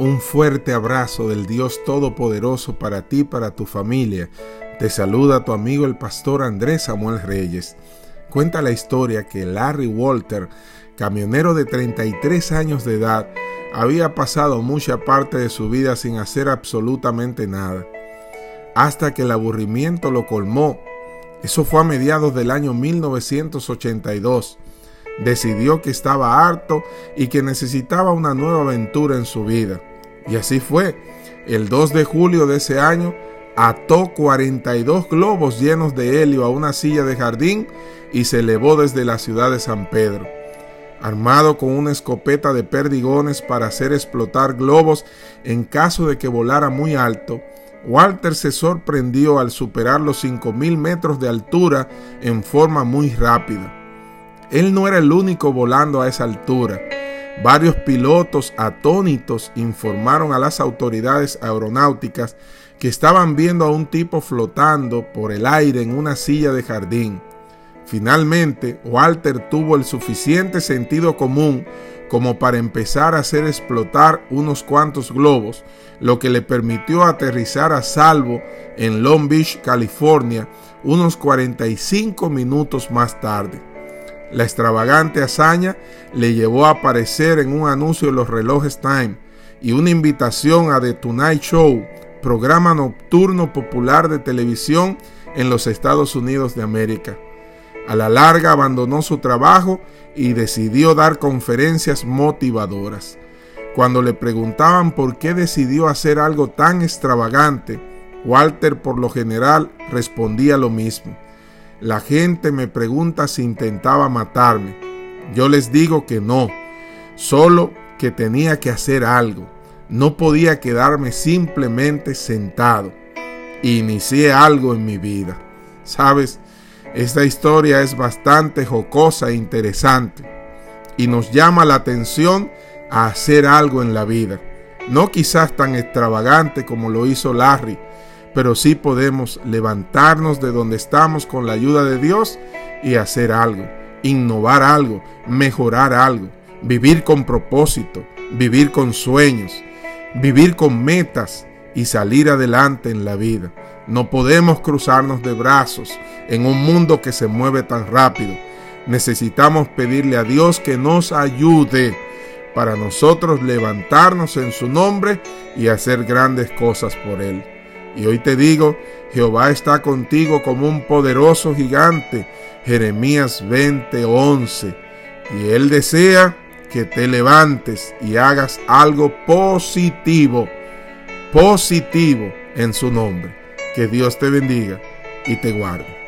Un fuerte abrazo del Dios Todopoderoso para ti, para tu familia. Te saluda tu amigo el pastor Andrés Samuel Reyes. Cuenta la historia que Larry Walter, camionero de 33 años de edad, había pasado mucha parte de su vida sin hacer absolutamente nada, hasta que el aburrimiento lo colmó. Eso fue a mediados del año 1982 decidió que estaba harto y que necesitaba una nueva aventura en su vida. Y así fue. El 2 de julio de ese año ató 42 globos llenos de helio a una silla de jardín y se elevó desde la ciudad de San Pedro. Armado con una escopeta de perdigones para hacer explotar globos en caso de que volara muy alto, Walter se sorprendió al superar los 5.000 metros de altura en forma muy rápida. Él no era el único volando a esa altura. Varios pilotos atónitos informaron a las autoridades aeronáuticas que estaban viendo a un tipo flotando por el aire en una silla de jardín. Finalmente, Walter tuvo el suficiente sentido común como para empezar a hacer explotar unos cuantos globos, lo que le permitió aterrizar a salvo en Long Beach, California, unos 45 minutos más tarde. La extravagante hazaña le llevó a aparecer en un anuncio de los relojes Time y una invitación a The Tonight Show, programa nocturno popular de televisión en los Estados Unidos de América. A la larga abandonó su trabajo y decidió dar conferencias motivadoras. Cuando le preguntaban por qué decidió hacer algo tan extravagante, Walter por lo general respondía lo mismo. La gente me pregunta si intentaba matarme. Yo les digo que no, solo que tenía que hacer algo. No podía quedarme simplemente sentado. Inicié algo en mi vida. Sabes, esta historia es bastante jocosa e interesante y nos llama la atención a hacer algo en la vida. No quizás tan extravagante como lo hizo Larry, pero sí podemos levantarnos de donde estamos con la ayuda de Dios y hacer algo, innovar algo, mejorar algo, vivir con propósito, vivir con sueños, vivir con metas y salir adelante en la vida. No podemos cruzarnos de brazos en un mundo que se mueve tan rápido. Necesitamos pedirle a Dios que nos ayude para nosotros levantarnos en su nombre y hacer grandes cosas por Él. Y hoy te digo, Jehová está contigo como un poderoso gigante. Jeremías 20:11. Y Él desea que te levantes y hagas algo positivo, positivo en su nombre. Que Dios te bendiga y te guarde.